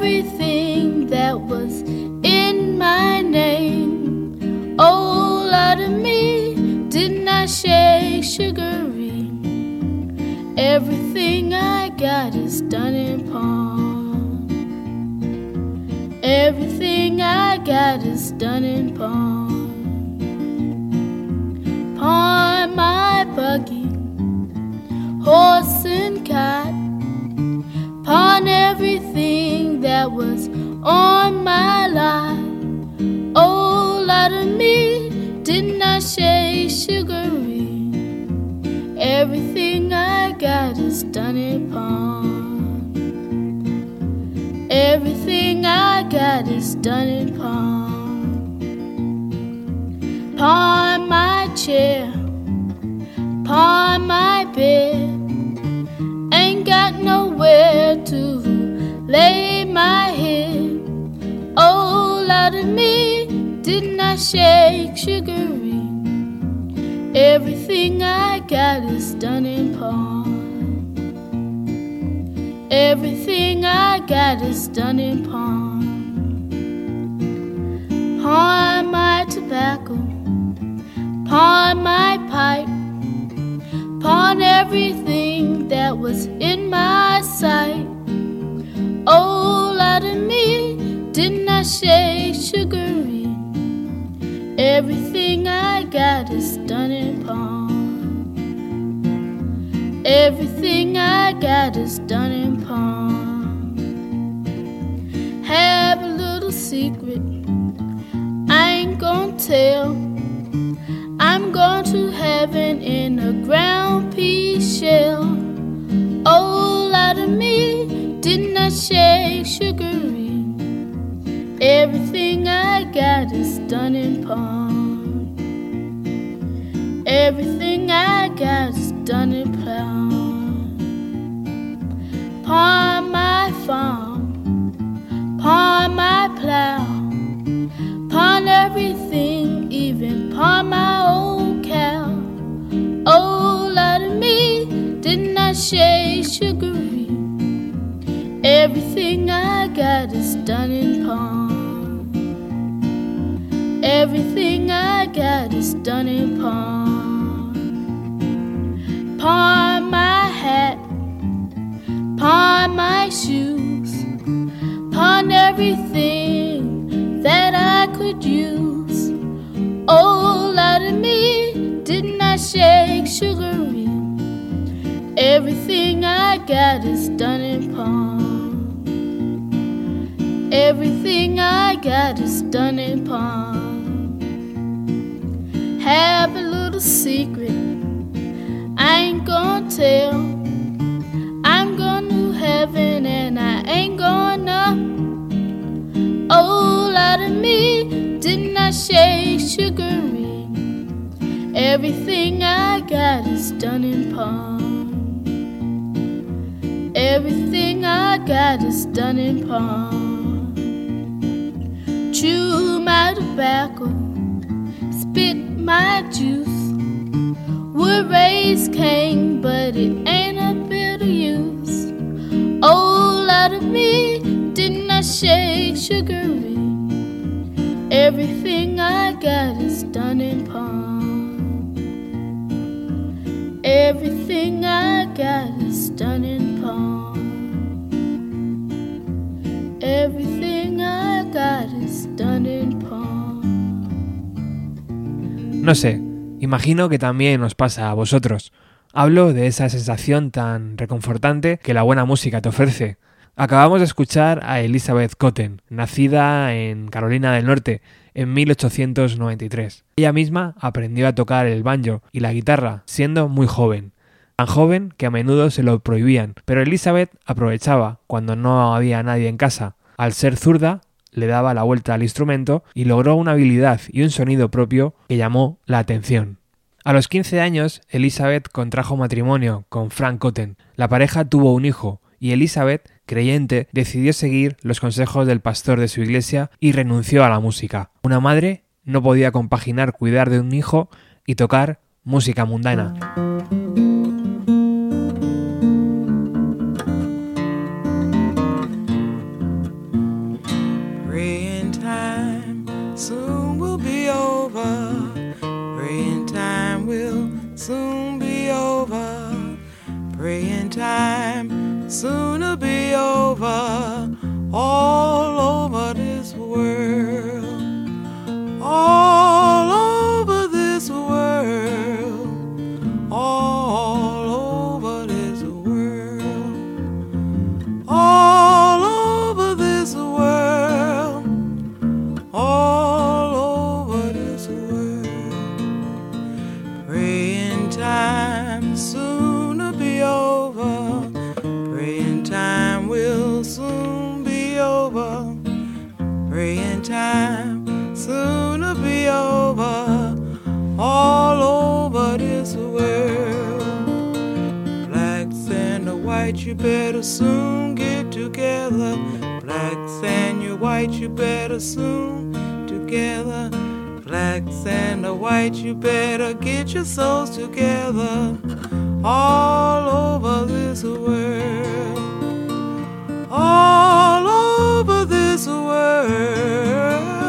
everything that was in my name. Oh, lot of me, didn't I shake sugary? Everything I got is done in pawn. Everything I got is done in pawn. Pawn my buggy, horse and cot. Pawn everything that was on my lot. Oh, lot of me, didn't I shake sugary? Everything I got is done in pawn. Everything I got is done in pawn. Pawn my chair, pawn my bed. Ain't got nowhere to lay shake sugary? Everything I got is done in pawn. Everything I got is done in pawn. Pawn my tobacco, pawn my pipe, pawn everything that was in my sight. Oh, lot of me, didn't I shake sugary? Everything I got is done in pawn. Everything I got is done in pawn. Have a little secret, I ain't gonna tell. I'm going to heaven in a ground pea shell. Oh, lot of me, didn't I shake sugary? Everything I got is done in pawn. Everything I got is done in pawn. Pawn my farm, pawn my plow, pawn everything, even pawn my old cow. Oh, lot of me, didn't I shake sugary? Everything I got is done in pawn. Everything I got is done in pawn. Pawn my hat, pawn my shoes, pawn everything that I could use. Oh, lot of me, didn't I shake sugary? Everything I got is done in pawn. Everything I got is done in pawn. Have a little secret, I ain't gonna tell. I'm going to heaven and I ain't gonna. Oh, lot of me, didn't I shake sugary? Everything I got is done in pawn. Everything I got is done in pawn. Chew my tobacco, spit my juice. Would raise Cain, but it ain't a bit of use. Oh, lot of me, didn't I shake sugary? Everything I got is done in pawn. Everything I got is done in pawn. Everything I got is done in pawn. No sé, imagino que también os pasa a vosotros. Hablo de esa sensación tan reconfortante que la buena música te ofrece. Acabamos de escuchar a Elizabeth Cotten, nacida en Carolina del Norte en 1893. Ella misma aprendió a tocar el banjo y la guitarra siendo muy joven. tan joven que a menudo se lo prohibían, pero Elizabeth aprovechaba cuando no había nadie en casa. Al ser zurda, le daba la vuelta al instrumento y logró una habilidad y un sonido propio que llamó la atención. A los 15 años, Elizabeth contrajo matrimonio con Frank Cotten. La pareja tuvo un hijo y Elizabeth, creyente, decidió seguir los consejos del pastor de su iglesia y renunció a la música. Una madre no podía compaginar cuidar de un hijo y tocar música mundana. Time soon will be over together. Blacks and you white, you better soon together. Blacks and the white, you better get your souls together. All over this world. All over this world.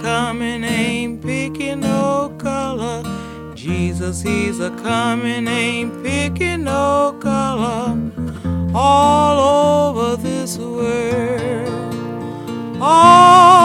Coming, ain't picking no color. Jesus, he's a coming, ain't picking no color. All over this world. All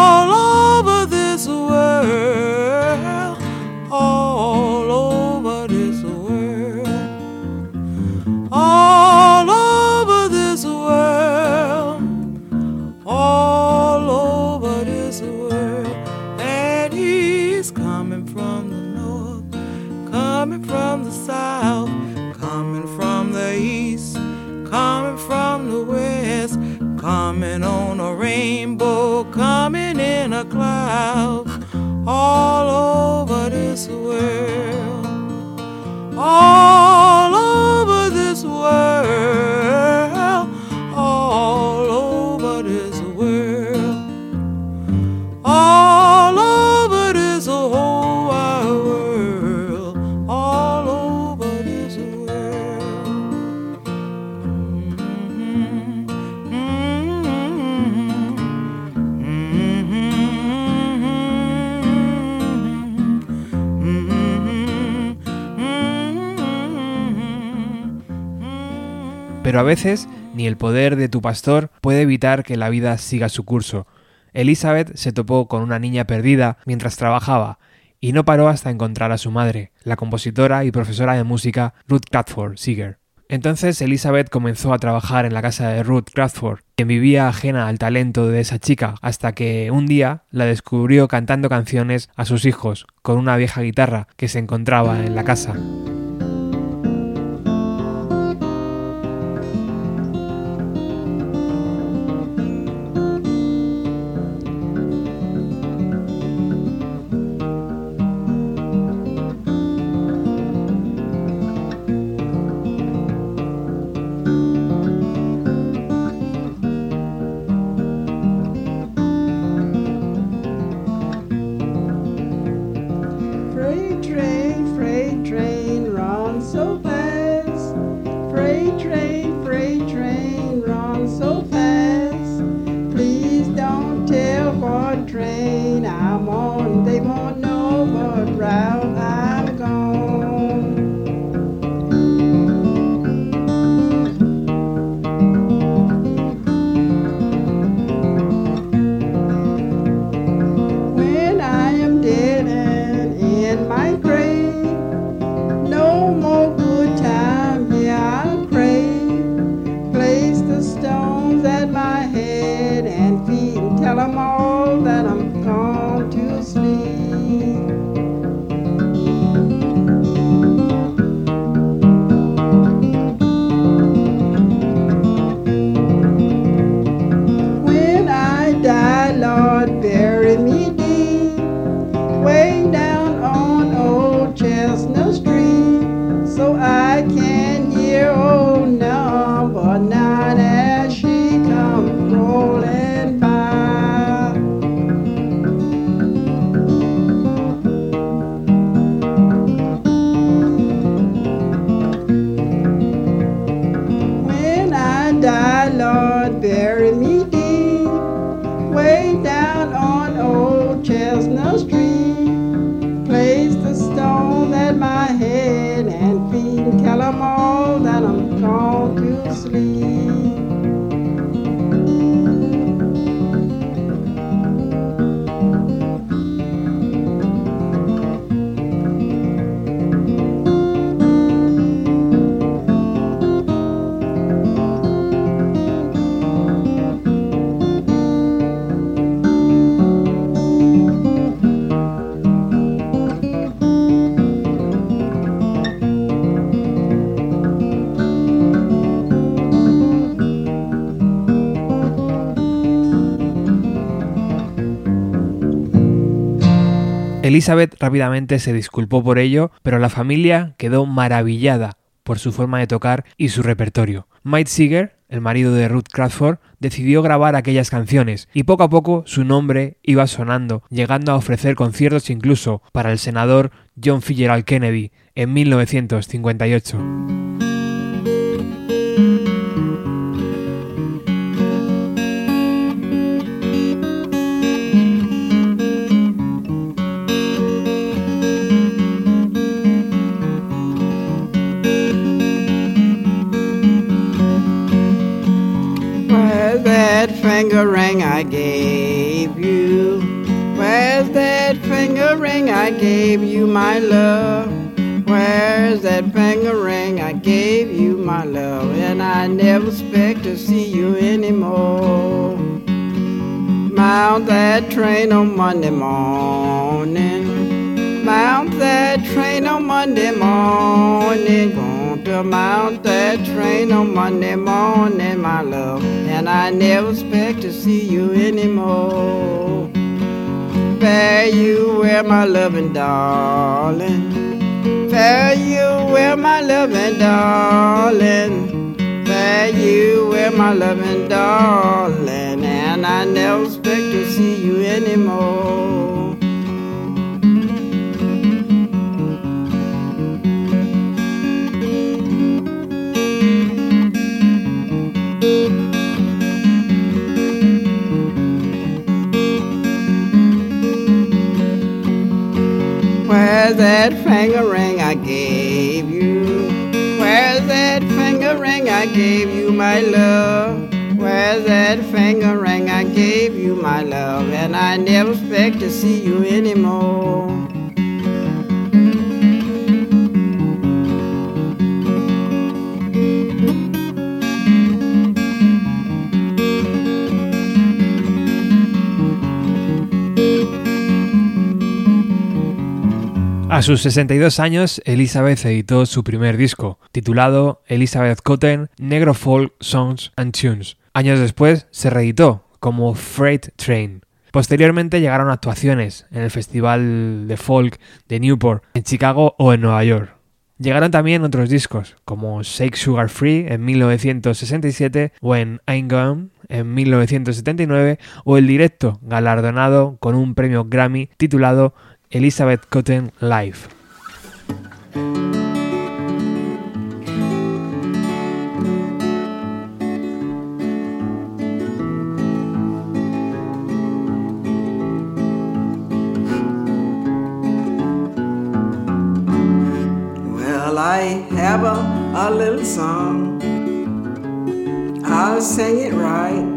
veces ni el poder de tu pastor puede evitar que la vida siga su curso. Elizabeth se topó con una niña perdida mientras trabajaba y no paró hasta encontrar a su madre, la compositora y profesora de música Ruth Cradford Seeger. Entonces Elizabeth comenzó a trabajar en la casa de Ruth Cradford, quien vivía ajena al talento de esa chica, hasta que un día la descubrió cantando canciones a sus hijos con una vieja guitarra que se encontraba en la casa. Elizabeth rápidamente se disculpó por ello, pero la familia quedó maravillada por su forma de tocar y su repertorio. Mike Seeger, el marido de Ruth Crawford, decidió grabar aquellas canciones y poco a poco su nombre iba sonando, llegando a ofrecer conciertos incluso para el senador John Fitzgerald Kennedy en 1958. Finger ring I gave you? Where's that finger ring I gave you, my love? Where's that finger ring I gave you, my love? And I never expect to see you anymore. Mount that train on Monday morning. Mount that train on Monday morning. Mount that train on Monday morning, my love and I never expect to see you anymore. Fare you well, my loving darling. Fare you well, my loving darling. Fare you well, my loving darling, and I never expect to see you anymore. Where's that finger ring I gave you? Where's that finger ring I gave you, my love? Where's that finger ring I gave you, my love? And I never expect to see you anymore. A sus 62 años, Elizabeth editó su primer disco, titulado Elizabeth Cotton Negro Folk Songs and Tunes. Años después se reeditó como Freight Train. Posteriormente llegaron actuaciones en el Festival de Folk de Newport, en Chicago o en Nueva York. Llegaron también otros discos, como Shake Sugar Free en 1967 o en I'm Gone en 1979 o el directo galardonado con un premio Grammy titulado Elizabeth Cotten Live. Well, I have a, a little song. I'll sing it right.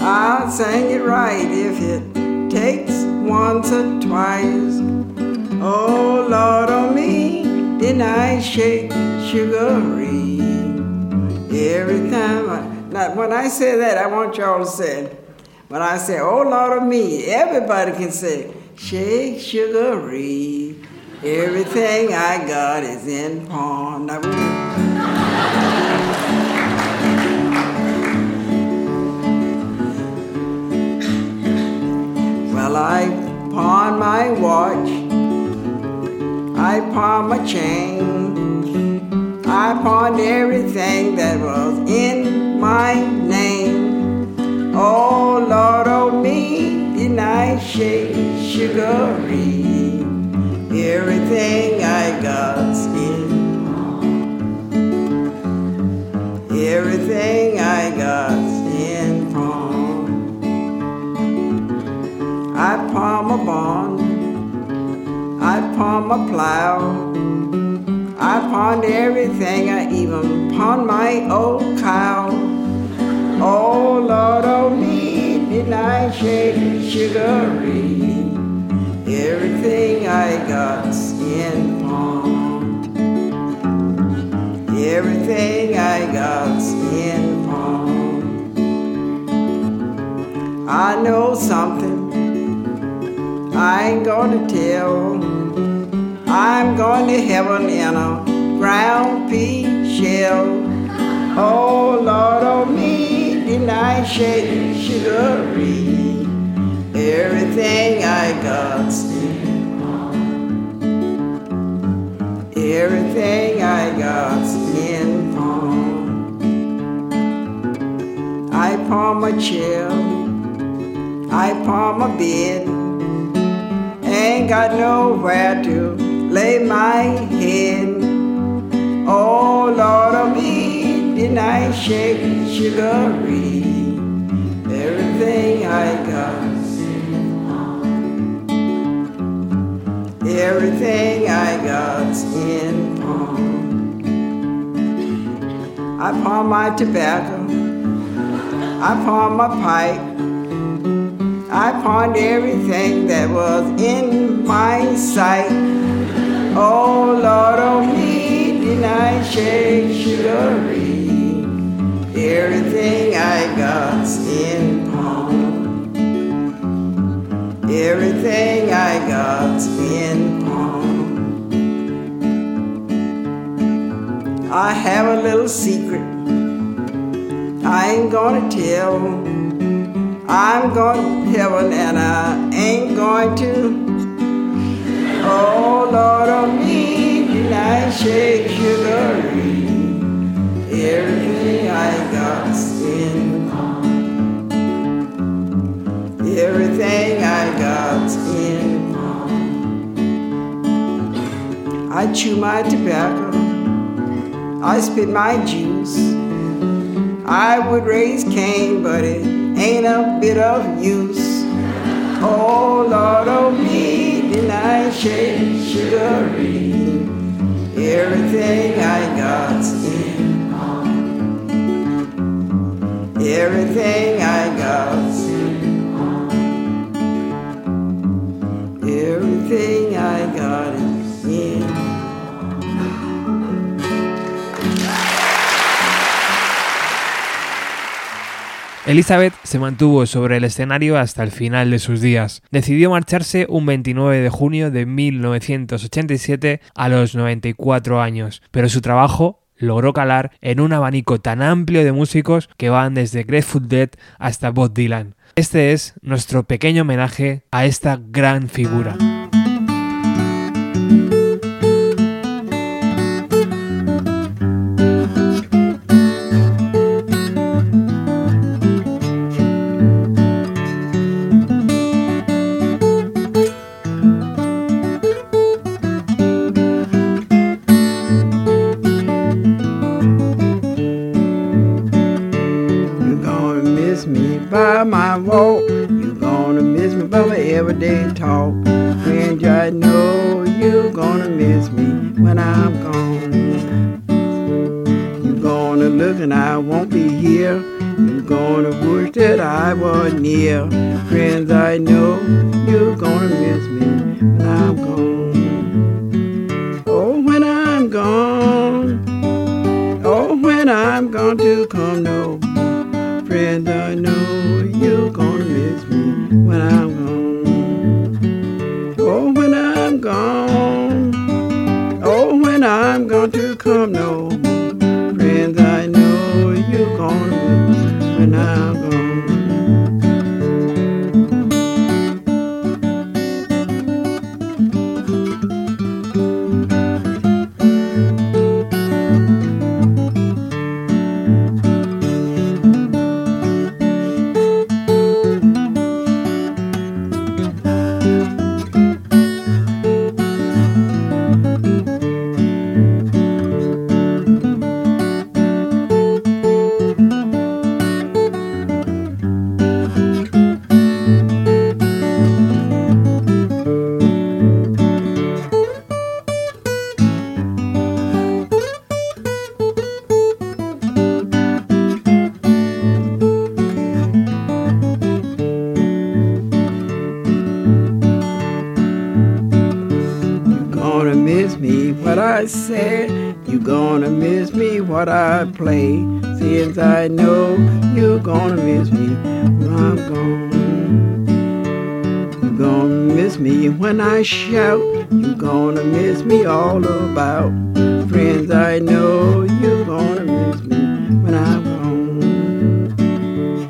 I'll sing it right if it takes once or twice. Oh Lord, on me, did I shake sugary every time? I, now, when I say that, I want y'all to say. When I say, oh Lord of me, everybody can say, shake sugary. Everything I got is in pawn. Well, I pawn my watch, I pawned my chain, I pawned everything that was in my name. Oh Lord, oh me, did I shake sugary? Everything I palm a plow, I pawned everything, I even pawned my old cow. Oh Lord, oh me, did I shake sugary? Everything I got's in pawn. Everything I got's in pawn. I know something I ain't gonna tell. I'm going to heaven in a ground pea shell. Oh Lord, oh me, did I shake sugary? Everything I pawn. Everything I got's in pawn. I pawn my chair. I pawn my bed. Ain't got nowhere to lay my head. Oh Lord of me, didn't I shake sugary? Everything I got. Everything I got in pawn. I pawn my tobacco. I pawned my pipe. I pawned everything that was in my sight. Oh Lord, oh me, did I shake sugary? Everything I got's in pawn. Everything I got's in pawn. I have a little secret. I ain't gonna tell. I'm to heaven I chew my tobacco. I spit my juice. I would raise Cain, but it ain't a bit of use. Oh Lord, oh me, did I shake sugary? Everything I got's in pawn. Everything I got's in pawn. Everything Elizabeth se mantuvo sobre el escenario hasta el final de sus días. Decidió marcharse un 29 de junio de 1987 a los 94 años, pero su trabajo logró calar en un abanico tan amplio de músicos que van desde Grateful Dead hasta Bob Dylan. Este es nuestro pequeño homenaje a esta gran figura. When I shout. You gonna miss me all about. Friends, I know you're oh, oh, gonna miss me when I'm gone.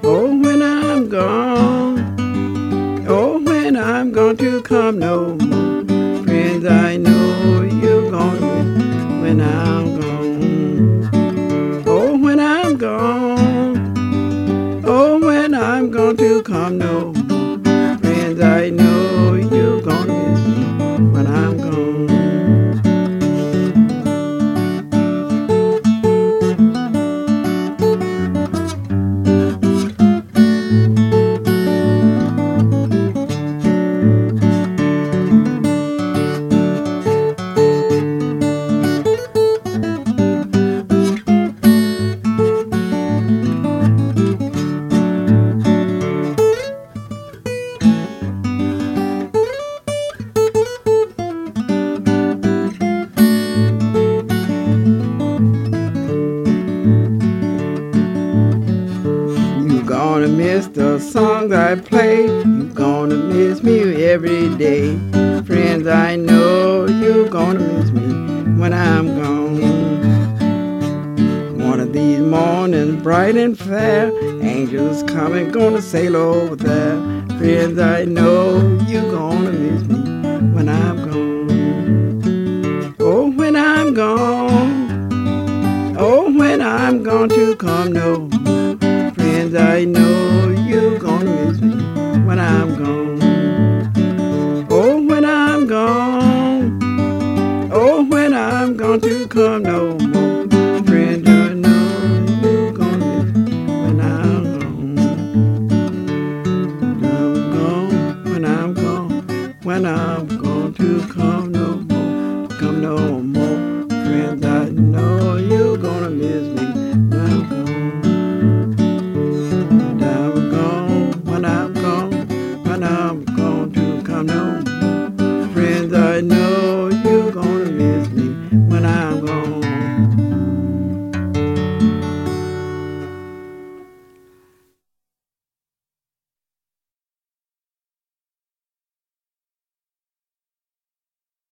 Oh, when I'm gone. Oh, when I'm gone to come no more. Friends, I know you're gonna miss me when I'm gone. Oh, when I'm gone. Oh, when I'm gone to come no songs I play. you're gonna miss me every day. Friends, I know you're gonna miss me when I'm gone. One of these mornings, bright and fair, angels coming, gonna sail over there. Friends, I know you're gonna miss me when I'm When I'm going to come no